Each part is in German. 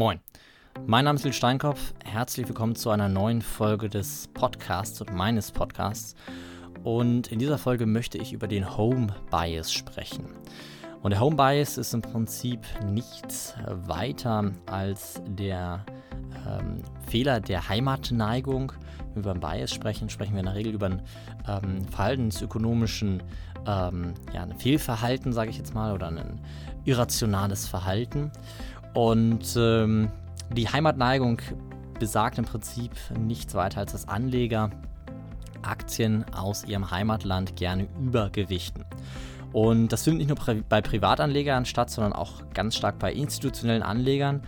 Moin, mein Name ist Lil Steinkopf. Herzlich willkommen zu einer neuen Folge des Podcasts und meines Podcasts. Und in dieser Folge möchte ich über den Home Bias sprechen. Und der Home Bias ist im Prinzip nichts weiter als der ähm, Fehler der Heimatneigung. Wenn wir über Bias sprechen, sprechen wir in der Regel über einen ähm, verhaltensökonomischen ähm, ja, ein Fehlverhalten, sage ich jetzt mal, oder ein irrationales Verhalten. Und ähm, die Heimatneigung besagt im Prinzip nichts weiter als dass Anleger Aktien aus ihrem Heimatland gerne übergewichten. Und das findet nicht nur bei Privatanlegern statt, sondern auch ganz stark bei institutionellen Anlegern.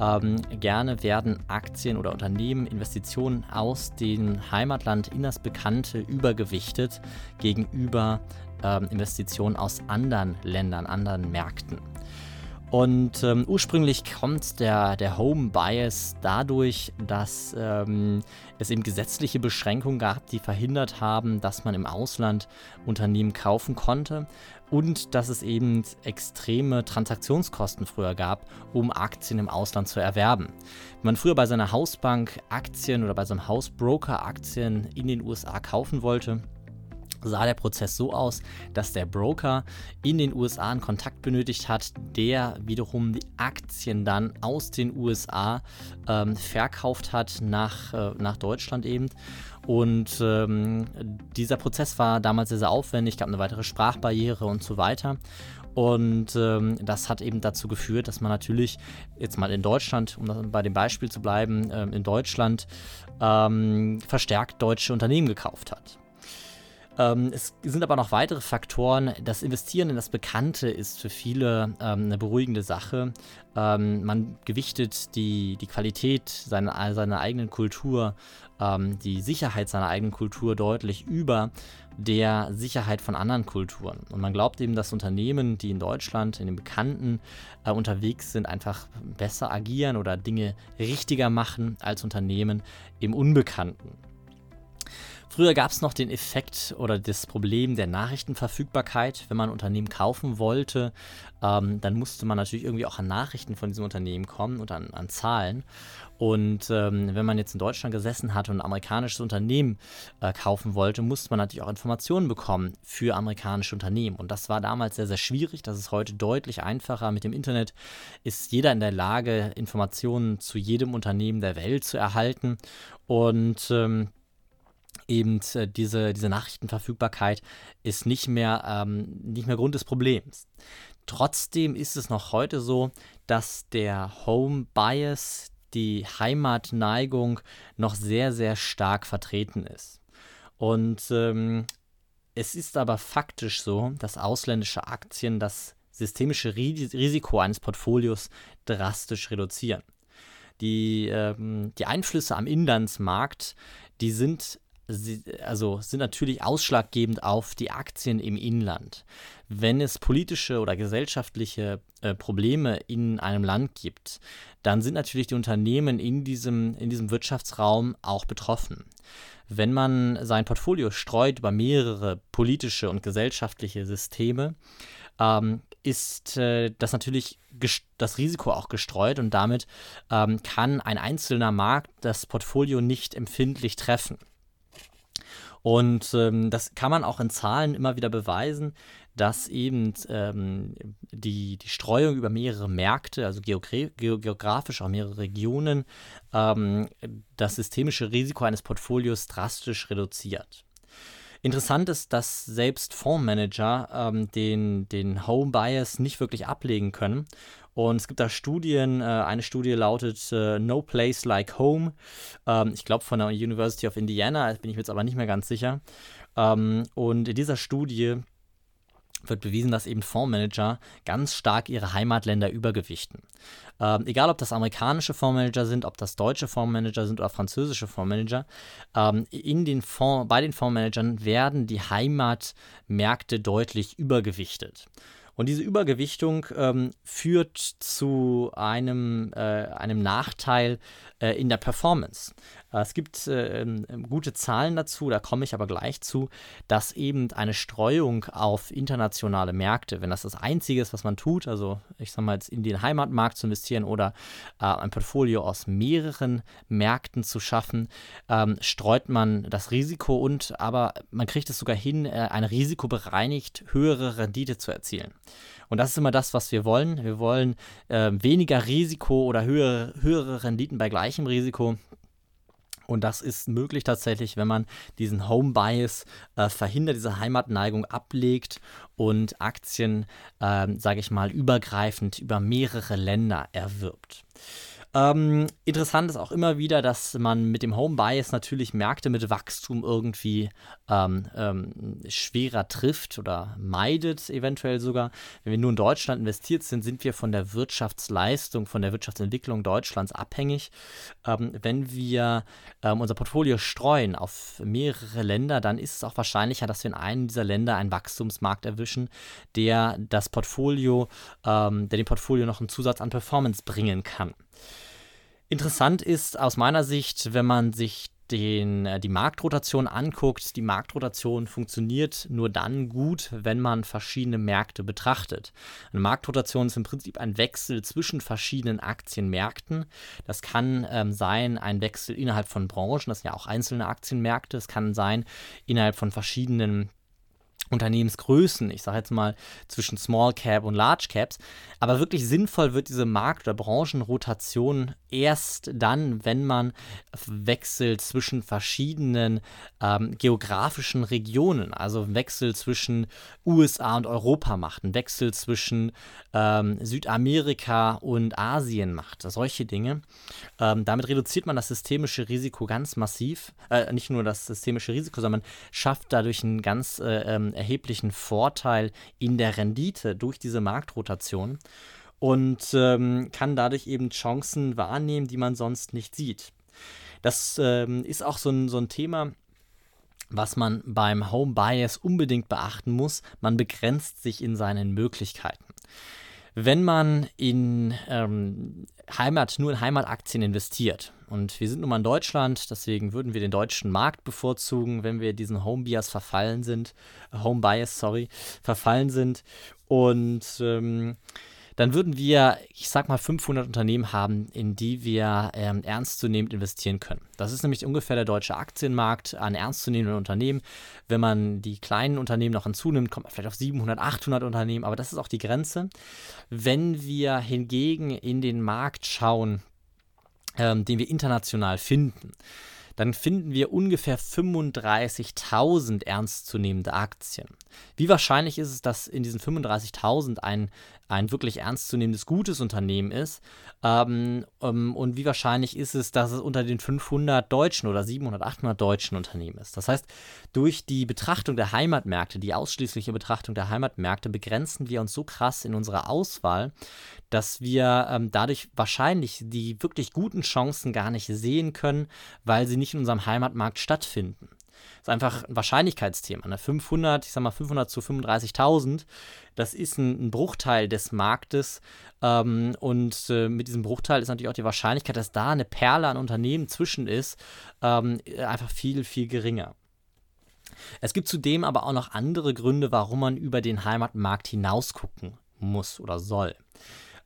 Ähm, gerne werden Aktien oder Unternehmen, Investitionen aus dem Heimatland in das Bekannte übergewichtet gegenüber ähm, Investitionen aus anderen Ländern, anderen Märkten. Und ähm, ursprünglich kommt der, der Home Bias dadurch, dass ähm, es eben gesetzliche Beschränkungen gab, die verhindert haben, dass man im Ausland Unternehmen kaufen konnte und dass es eben extreme Transaktionskosten früher gab, um Aktien im Ausland zu erwerben. Wenn man früher bei seiner Hausbank Aktien oder bei seinem Hausbroker Aktien in den USA kaufen wollte, sah der Prozess so aus, dass der Broker in den USA einen Kontakt benötigt hat, der wiederum die Aktien dann aus den USA ähm, verkauft hat nach, äh, nach Deutschland eben. Und ähm, dieser Prozess war damals sehr, sehr aufwendig, gab eine weitere Sprachbarriere und so weiter. Und ähm, das hat eben dazu geführt, dass man natürlich jetzt mal in Deutschland, um bei dem Beispiel zu bleiben, ähm, in Deutschland ähm, verstärkt deutsche Unternehmen gekauft hat. Ähm, es sind aber noch weitere Faktoren. Das Investieren in das Bekannte ist für viele ähm, eine beruhigende Sache. Ähm, man gewichtet die, die Qualität seiner, seiner eigenen Kultur, ähm, die Sicherheit seiner eigenen Kultur deutlich über der Sicherheit von anderen Kulturen. Und man glaubt eben, dass Unternehmen, die in Deutschland, in den Bekannten äh, unterwegs sind, einfach besser agieren oder Dinge richtiger machen als Unternehmen im Unbekannten. Früher gab es noch den Effekt oder das Problem der Nachrichtenverfügbarkeit. Wenn man ein Unternehmen kaufen wollte, ähm, dann musste man natürlich irgendwie auch an Nachrichten von diesem Unternehmen kommen und an, an Zahlen. Und ähm, wenn man jetzt in Deutschland gesessen hat und ein amerikanisches Unternehmen äh, kaufen wollte, musste man natürlich auch Informationen bekommen für amerikanische Unternehmen. Und das war damals sehr, sehr schwierig. Das ist heute deutlich einfacher. Mit dem Internet ist jeder in der Lage, Informationen zu jedem Unternehmen der Welt zu erhalten. Und ähm, eben äh, diese, diese Nachrichtenverfügbarkeit ist nicht mehr, ähm, nicht mehr Grund des Problems. Trotzdem ist es noch heute so, dass der Home Bias, die Heimatneigung, noch sehr, sehr stark vertreten ist. Und ähm, es ist aber faktisch so, dass ausländische Aktien das systemische Risiko eines Portfolios drastisch reduzieren. Die, ähm, die Einflüsse am Inlandsmarkt, die sind sie, also sind natürlich ausschlaggebend auf die Aktien im Inland. Wenn es politische oder gesellschaftliche äh, Probleme in einem Land gibt, dann sind natürlich die Unternehmen in diesem, in diesem Wirtschaftsraum auch betroffen. Wenn man sein Portfolio streut über mehrere politische und gesellschaftliche Systeme, ähm, ist äh, das natürlich das Risiko auch gestreut und damit ähm, kann ein einzelner Markt das Portfolio nicht empfindlich treffen. Und ähm, das kann man auch in Zahlen immer wieder beweisen, dass eben ähm, die, die Streuung über mehrere Märkte, also geografisch auch mehrere Regionen, ähm, das systemische Risiko eines Portfolios drastisch reduziert. Interessant ist, dass selbst Fondsmanager ähm, den, den Home Bias nicht wirklich ablegen können. Und es gibt da Studien, äh, eine Studie lautet äh, No Place Like Home. Ähm, ich glaube von der University of Indiana, bin ich mir jetzt aber nicht mehr ganz sicher. Ähm, und in dieser Studie wird bewiesen, dass eben Fondsmanager ganz stark ihre Heimatländer übergewichten. Ähm, egal, ob das amerikanische Fondsmanager sind, ob das deutsche Fondsmanager sind oder französische Fondsmanager, ähm, in den Fonds, bei den Fondsmanagern werden die Heimatmärkte deutlich übergewichtet. Und diese Übergewichtung ähm, führt zu einem, äh, einem Nachteil äh, in der Performance. Äh, es gibt äh, ähm, gute Zahlen dazu, da komme ich aber gleich zu, dass eben eine Streuung auf internationale Märkte, wenn das das Einzige ist, was man tut, also ich sage mal jetzt in den Heimatmarkt zu investieren oder äh, ein Portfolio aus mehreren Märkten zu schaffen, ähm, streut man das Risiko und aber man kriegt es sogar hin, äh, eine risikobereinigt höhere Rendite zu erzielen. Und das ist immer das, was wir wollen. Wir wollen äh, weniger Risiko oder höhere, höhere Renditen bei gleichem Risiko. Und das ist möglich tatsächlich, wenn man diesen Home Bias äh, verhindert, diese Heimatneigung ablegt und Aktien, äh, sage ich mal, übergreifend über mehrere Länder erwirbt. Ähm, interessant ist auch immer wieder, dass man mit dem Home Bias natürlich Märkte mit Wachstum irgendwie ähm, ähm, schwerer trifft oder meidet, eventuell sogar. Wenn wir nur in Deutschland investiert sind, sind wir von der Wirtschaftsleistung, von der Wirtschaftsentwicklung Deutschlands abhängig. Ähm, wenn wir ähm, unser Portfolio streuen auf mehrere Länder, dann ist es auch wahrscheinlicher, dass wir in einem dieser Länder einen Wachstumsmarkt erwischen, der das Portfolio, ähm, der dem Portfolio noch einen Zusatz an Performance bringen kann. Interessant ist aus meiner Sicht, wenn man sich den, äh, die Marktrotation anguckt, die Marktrotation funktioniert nur dann gut, wenn man verschiedene Märkte betrachtet. Eine Marktrotation ist im Prinzip ein Wechsel zwischen verschiedenen Aktienmärkten. Das kann ähm, sein ein Wechsel innerhalb von Branchen, das sind ja auch einzelne Aktienmärkte. Es kann sein innerhalb von verschiedenen Unternehmensgrößen, ich sage jetzt mal zwischen Small Cap und Large Caps, aber wirklich sinnvoll wird diese Markt- oder Branchenrotation erst dann, wenn man wechselt zwischen verschiedenen ähm, geografischen Regionen, also Wechsel zwischen USA und Europa macht, einen Wechsel zwischen ähm, Südamerika und Asien macht, solche Dinge. Ähm, damit reduziert man das systemische Risiko ganz massiv, äh, nicht nur das systemische Risiko, sondern schafft dadurch einen ganz äh, erheblichen Vorteil in der Rendite durch diese Marktrotation und ähm, kann dadurch eben Chancen wahrnehmen, die man sonst nicht sieht. Das ähm, ist auch so ein, so ein Thema, was man beim Home Bias unbedingt beachten muss. Man begrenzt sich in seinen Möglichkeiten. Wenn man in ähm, Heimat, nur in Heimataktien investiert, und wir sind nun mal in Deutschland, deswegen würden wir den deutschen Markt bevorzugen, wenn wir diesen Home Bias verfallen sind, Home Bias, sorry, verfallen sind. Und ähm, dann würden wir, ich sag mal, 500 Unternehmen haben, in die wir ähm, ernstzunehmend investieren können. Das ist nämlich ungefähr der deutsche Aktienmarkt an ernstzunehmenden Unternehmen. Wenn man die kleinen Unternehmen noch hinzunimmt, kommt man vielleicht auf 700, 800 Unternehmen, aber das ist auch die Grenze. Wenn wir hingegen in den Markt schauen, ähm, den wir international finden, dann finden wir ungefähr 35.000 ernstzunehmende Aktien. Wie wahrscheinlich ist es, dass in diesen 35.000 ein, ein wirklich ernstzunehmendes, gutes Unternehmen ist? Ähm, um, und wie wahrscheinlich ist es, dass es unter den 500 deutschen oder 700, 800 deutschen Unternehmen ist? Das heißt, durch die Betrachtung der Heimatmärkte, die ausschließliche Betrachtung der Heimatmärkte, begrenzen wir uns so krass in unserer Auswahl, dass wir ähm, dadurch wahrscheinlich die wirklich guten Chancen gar nicht sehen können, weil sie nicht in unserem Heimatmarkt stattfinden. Ist einfach ein Wahrscheinlichkeitsthema. Ne? 500, ich sag mal 500 zu 35.000, das ist ein, ein, Bruchteil des Marktes. Ähm, und äh, mit diesem Bruchteil ist natürlich auch die Wahrscheinlichkeit, dass da eine Perle an Unternehmen zwischen ist, ähm, einfach viel, viel geringer. Es gibt zudem aber auch noch andere Gründe, warum man über den Heimatmarkt hinaus gucken muss oder soll.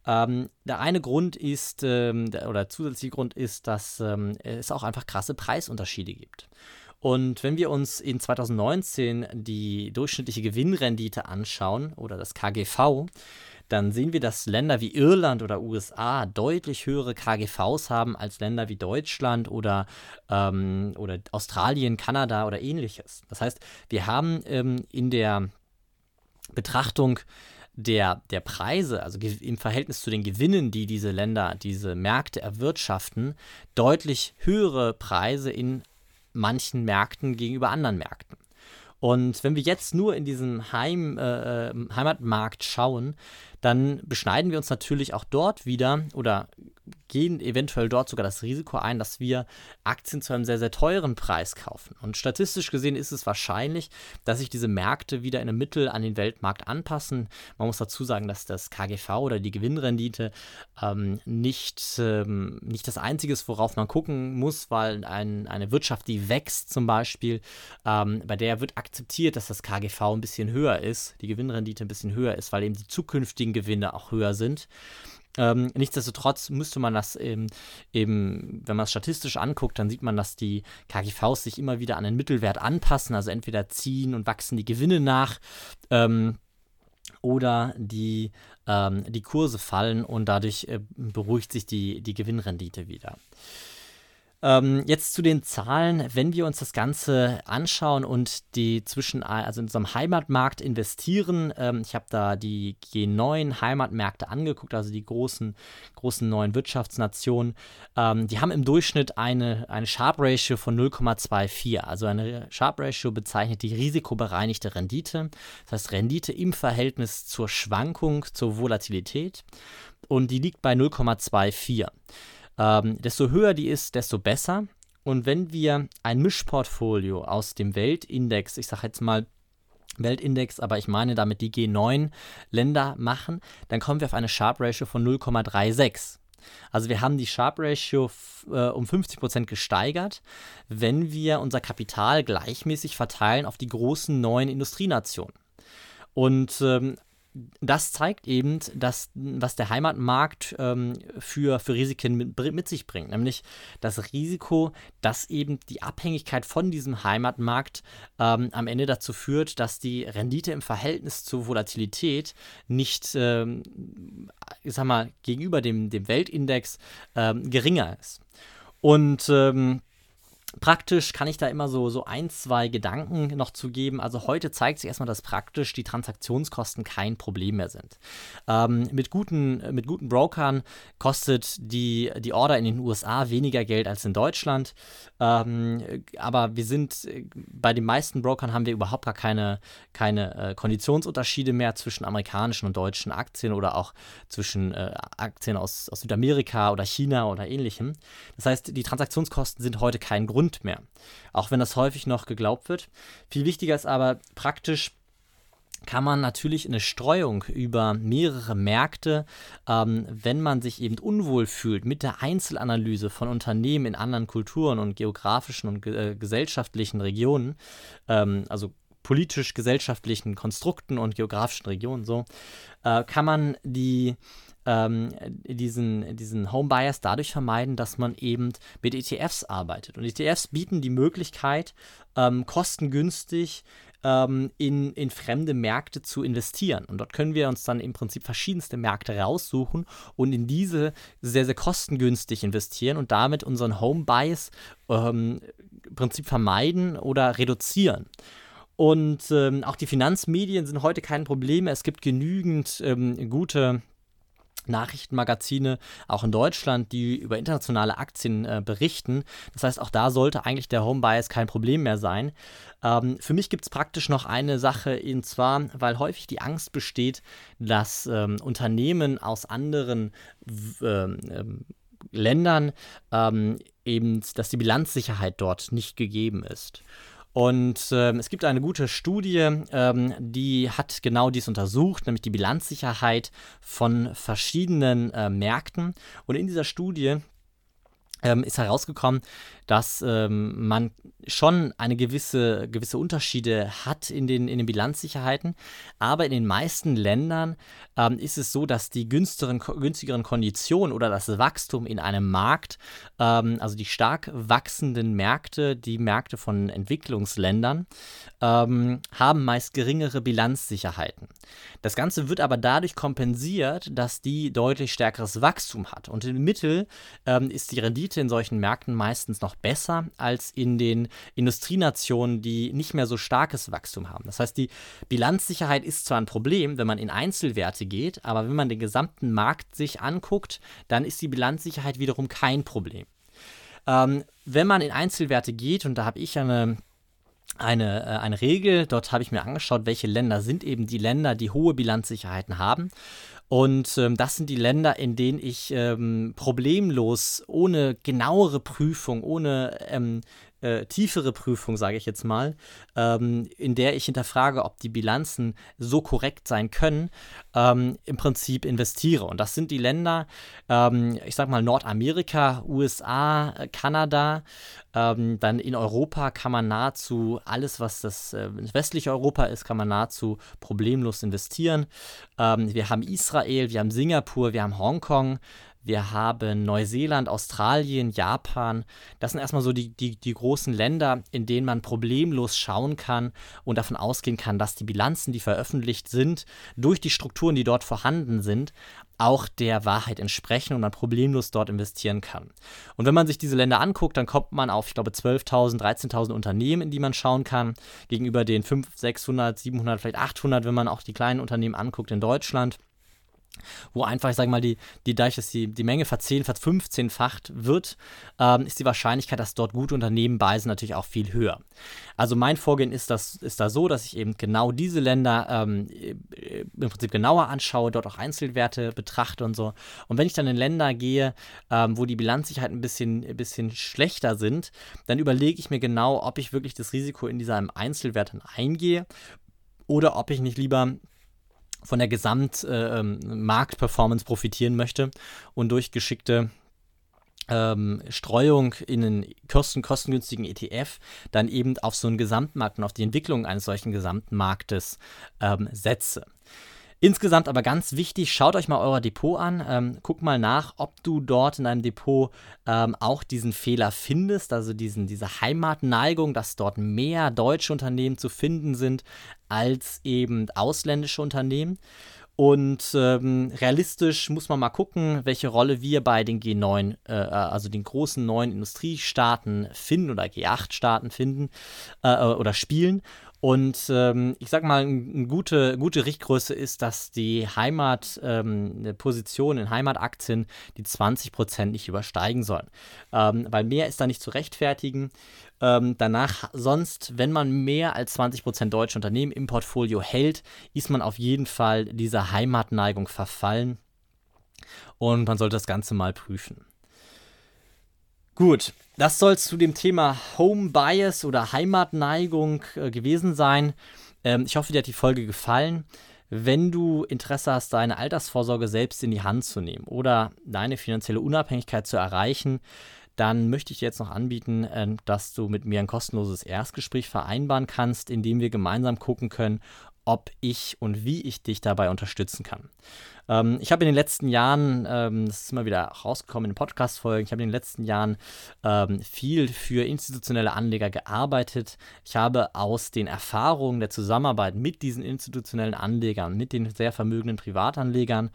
Ähm, der eine Grund ist, ähm, der, oder der zusätzliche Grund ist, dass ähm, es auch einfach krasse Preisunterschiede gibt. Und wenn wir uns in 2019 die durchschnittliche Gewinnrendite anschauen oder das KGV, dann sehen wir, dass Länder wie Irland oder USA deutlich höhere KGVs haben als Länder wie Deutschland oder, ähm, oder Australien, Kanada oder ähnliches. Das heißt, wir haben ähm, in der Betrachtung der, der Preise, also im Verhältnis zu den Gewinnen, die diese Länder, diese Märkte erwirtschaften, deutlich höhere Preise in manchen Märkten gegenüber anderen Märkten. Und wenn wir jetzt nur in diesen Heim, äh, Heimatmarkt schauen, dann beschneiden wir uns natürlich auch dort wieder oder gehen eventuell dort sogar das Risiko ein, dass wir Aktien zu einem sehr, sehr teuren Preis kaufen. Und statistisch gesehen ist es wahrscheinlich, dass sich diese Märkte wieder in einem Mittel an den Weltmarkt anpassen. Man muss dazu sagen, dass das KGV oder die Gewinnrendite ähm, nicht, ähm, nicht das Einzige ist, worauf man gucken muss, weil ein, eine Wirtschaft, die wächst zum Beispiel, ähm, bei der wird akzeptiert, dass das KGV ein bisschen höher ist, die Gewinnrendite ein bisschen höher ist, weil eben die zukünftigen Gewinne auch höher sind. Ähm, nichtsdestotrotz müsste man das eben, eben, wenn man es statistisch anguckt, dann sieht man, dass die KGVs sich immer wieder an den Mittelwert anpassen, also entweder ziehen und wachsen die Gewinne nach ähm, oder die, ähm, die Kurse fallen und dadurch äh, beruhigt sich die, die Gewinnrendite wieder. Ähm, jetzt zu den Zahlen, wenn wir uns das Ganze anschauen und die zwischen, also in unserem Heimatmarkt investieren. Ähm, ich habe da die G9 Heimatmärkte angeguckt, also die großen, großen neuen Wirtschaftsnationen. Ähm, die haben im Durchschnitt eine, eine Sharp Ratio von 0,24. Also eine Sharp Ratio bezeichnet die risikobereinigte Rendite. Das heißt Rendite im Verhältnis zur Schwankung, zur Volatilität. Und die liegt bei 0,24. Ähm, desto höher die ist, desto besser. Und wenn wir ein Mischportfolio aus dem Weltindex, ich sage jetzt mal Weltindex, aber ich meine damit die G9-Länder machen, dann kommen wir auf eine Sharp Ratio von 0,36. Also wir haben die Sharp Ratio äh, um 50% gesteigert, wenn wir unser Kapital gleichmäßig verteilen auf die großen neuen Industrienationen. Und ähm, das zeigt eben, dass, was der Heimatmarkt ähm, für, für Risiken mit, mit, sich bringt. Nämlich das Risiko, dass eben die Abhängigkeit von diesem Heimatmarkt ähm, am Ende dazu führt, dass die Rendite im Verhältnis zur Volatilität nicht, ähm, ich sag mal, gegenüber dem, dem Weltindex ähm, geringer ist. Und ähm, Praktisch kann ich da immer so, so ein, zwei Gedanken noch zu geben. Also heute zeigt sich erstmal, dass praktisch die Transaktionskosten kein Problem mehr sind. Ähm, mit, guten, mit guten Brokern kostet die, die Order in den USA weniger Geld als in Deutschland. Ähm, aber wir sind, bei den meisten Brokern haben wir überhaupt gar keine, keine äh, Konditionsunterschiede mehr zwischen amerikanischen und deutschen Aktien oder auch zwischen äh, Aktien aus, aus Südamerika oder China oder ähnlichem. Das heißt, die Transaktionskosten sind heute kein Grund Grund mehr. Auch wenn das häufig noch geglaubt wird. Viel wichtiger ist aber praktisch, kann man natürlich eine Streuung über mehrere Märkte, ähm, wenn man sich eben unwohl fühlt mit der Einzelanalyse von Unternehmen in anderen Kulturen und geografischen und ge äh, gesellschaftlichen Regionen, ähm, also politisch-gesellschaftlichen Konstrukten und geografischen Regionen so, äh, kann man die ähm, diesen, diesen Home Bias dadurch vermeiden, dass man eben mit ETFs arbeitet. Und ETFs bieten die Möglichkeit, ähm, kostengünstig ähm, in, in fremde Märkte zu investieren. Und dort können wir uns dann im Prinzip verschiedenste Märkte raussuchen und in diese sehr, sehr kostengünstig investieren und damit unseren Home Bias ähm, im Prinzip vermeiden oder reduzieren. Und ähm, auch die Finanzmedien sind heute kein Problem. Es gibt genügend ähm, gute Nachrichtenmagazine, auch in Deutschland, die über internationale Aktien äh, berichten. Das heißt, auch da sollte eigentlich der Home Bias kein Problem mehr sein. Ähm, für mich gibt es praktisch noch eine Sache, und zwar, weil häufig die Angst besteht, dass ähm, Unternehmen aus anderen ähm, Ländern ähm, eben, dass die Bilanzsicherheit dort nicht gegeben ist. Und ähm, es gibt eine gute Studie, ähm, die hat genau dies untersucht, nämlich die Bilanzsicherheit von verschiedenen äh, Märkten. Und in dieser Studie ähm, ist herausgekommen, dass ähm, man schon eine gewisse, gewisse Unterschiede hat in den, in den Bilanzsicherheiten. Aber in den meisten Ländern ähm, ist es so, dass die günstigeren, günstigeren Konditionen oder das Wachstum in einem Markt, ähm, also die stark wachsenden Märkte, die Märkte von Entwicklungsländern, ähm, haben meist geringere Bilanzsicherheiten. Das Ganze wird aber dadurch kompensiert, dass die deutlich stärkeres Wachstum hat. Und im Mittel ähm, ist die Rendite in solchen Märkten meistens noch besser als in den Industrienationen, die nicht mehr so starkes Wachstum haben. Das heißt, die Bilanzsicherheit ist zwar ein Problem, wenn man in Einzelwerte geht, aber wenn man den gesamten Markt sich anguckt, dann ist die Bilanzsicherheit wiederum kein Problem. Ähm, wenn man in Einzelwerte geht, und da habe ich eine eine, äh, eine Regel. Dort habe ich mir angeschaut, welche Länder sind eben die Länder, die hohe Bilanzsicherheiten haben. Und ähm, das sind die Länder, in denen ich ähm, problemlos, ohne genauere Prüfung, ohne ähm, äh, tiefere Prüfung, sage ich jetzt mal, ähm, in der ich hinterfrage, ob die Bilanzen so korrekt sein können, ähm, im Prinzip investiere. Und das sind die Länder, ähm, ich sage mal Nordamerika, USA, Kanada, ähm, dann in Europa kann man nahezu alles, was das äh, westliche Europa ist, kann man nahezu problemlos investieren. Ähm, wir haben Israel, wir haben Singapur, wir haben Hongkong, wir haben Neuseeland, Australien, Japan. Das sind erstmal so die, die, die großen Länder, in denen man problemlos schauen kann und davon ausgehen kann, dass die Bilanzen, die veröffentlicht sind, durch die Strukturen, die dort vorhanden sind, auch der Wahrheit entsprechen und man problemlos dort investieren kann. Und wenn man sich diese Länder anguckt, dann kommt man auf, ich glaube, 12.000, 13.000 Unternehmen, in die man schauen kann, gegenüber den 500, 600, 700, vielleicht 800, wenn man auch die kleinen Unternehmen anguckt in Deutschland wo einfach, ich sage mal, die, die, dadurch, dass die, die Menge verzehnfacht, 15-facht wird, ähm, ist die Wahrscheinlichkeit, dass dort gute Unternehmen bei sind, natürlich auch viel höher. Also mein Vorgehen ist, das, ist da so, dass ich eben genau diese Länder ähm, im Prinzip genauer anschaue, dort auch Einzelwerte betrachte und so. Und wenn ich dann in Länder gehe, ähm, wo die Bilanzsicherheit ein bisschen, ein bisschen schlechter sind, dann überlege ich mir genau, ob ich wirklich das Risiko in diesem Einzelwert eingehe oder ob ich nicht lieber von der Gesamtmarktperformance äh, profitieren möchte und durch geschickte ähm, Streuung in einen kosten kostengünstigen ETF dann eben auf so einen Gesamtmarkt und auf die Entwicklung eines solchen Gesamtmarktes ähm, setze. Insgesamt aber ganz wichtig, schaut euch mal euer Depot an, ähm, guck mal nach, ob du dort in deinem Depot ähm, auch diesen Fehler findest, also diesen, diese Heimatneigung, dass dort mehr deutsche Unternehmen zu finden sind als eben ausländische Unternehmen. Und ähm, realistisch muss man mal gucken, welche Rolle wir bei den G9, äh, also den großen neuen Industriestaaten finden oder G8-Staaten finden äh, oder spielen. Und ähm, ich sag mal, eine gute, gute Richtgröße ist, dass die Heimatposition ähm, in Heimataktien die 20% nicht übersteigen sollen. Ähm, weil mehr ist da nicht zu rechtfertigen. Ähm, danach, sonst, wenn man mehr als 20% deutsche Unternehmen im Portfolio hält, ist man auf jeden Fall dieser Heimatneigung verfallen. Und man sollte das Ganze mal prüfen. Gut, das soll zu dem Thema Home Bias oder Heimatneigung äh, gewesen sein. Ähm, ich hoffe, dir hat die Folge gefallen. Wenn du Interesse hast, deine Altersvorsorge selbst in die Hand zu nehmen oder deine finanzielle Unabhängigkeit zu erreichen, dann möchte ich dir jetzt noch anbieten, äh, dass du mit mir ein kostenloses Erstgespräch vereinbaren kannst, in dem wir gemeinsam gucken können, ob ich und wie ich dich dabei unterstützen kann. Ähm, ich habe in den letzten Jahren, ähm, das ist immer wieder rausgekommen in Podcast-Folgen, ich habe in den letzten Jahren ähm, viel für institutionelle Anleger gearbeitet. Ich habe aus den Erfahrungen der Zusammenarbeit mit diesen institutionellen Anlegern, mit den sehr vermögenden Privatanlegern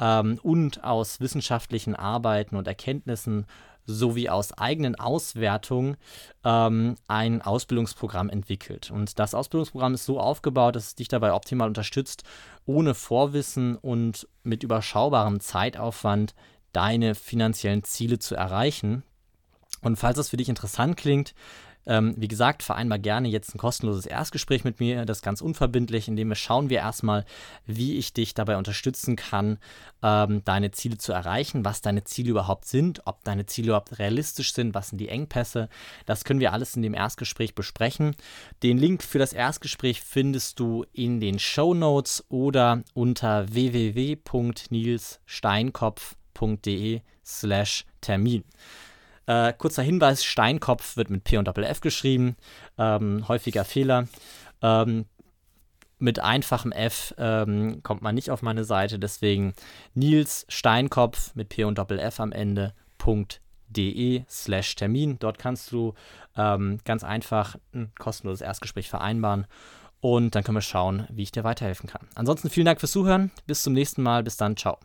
ähm, und aus wissenschaftlichen Arbeiten und Erkenntnissen sowie aus eigenen Auswertungen ähm, ein Ausbildungsprogramm entwickelt. Und das Ausbildungsprogramm ist so aufgebaut, dass es dich dabei optimal unterstützt, ohne Vorwissen und mit überschaubarem Zeitaufwand deine finanziellen Ziele zu erreichen. Und falls das für dich interessant klingt, ähm, wie gesagt, vereinbar gerne jetzt ein kostenloses Erstgespräch mit mir, das ganz unverbindlich, indem wir schauen wir erstmal, wie ich dich dabei unterstützen kann, ähm, deine Ziele zu erreichen, was deine Ziele überhaupt sind, ob deine Ziele überhaupt realistisch sind, was sind die Engpässe. Das können wir alles in dem Erstgespräch besprechen. Den Link für das Erstgespräch findest du in den Show Notes oder unter www.nilssteinkopf.de slash Termin. Äh, kurzer Hinweis: Steinkopf wird mit P und Doppel F geschrieben. Ähm, häufiger Fehler. Ähm, mit einfachem F ähm, kommt man nicht auf meine Seite. Deswegen Nils Steinkopf mit P und Doppel F am Ende. .de slash Termin. Dort kannst du ähm, ganz einfach ein kostenloses Erstgespräch vereinbaren und dann können wir schauen, wie ich dir weiterhelfen kann. Ansonsten vielen Dank fürs Zuhören. Bis zum nächsten Mal. Bis dann. Ciao.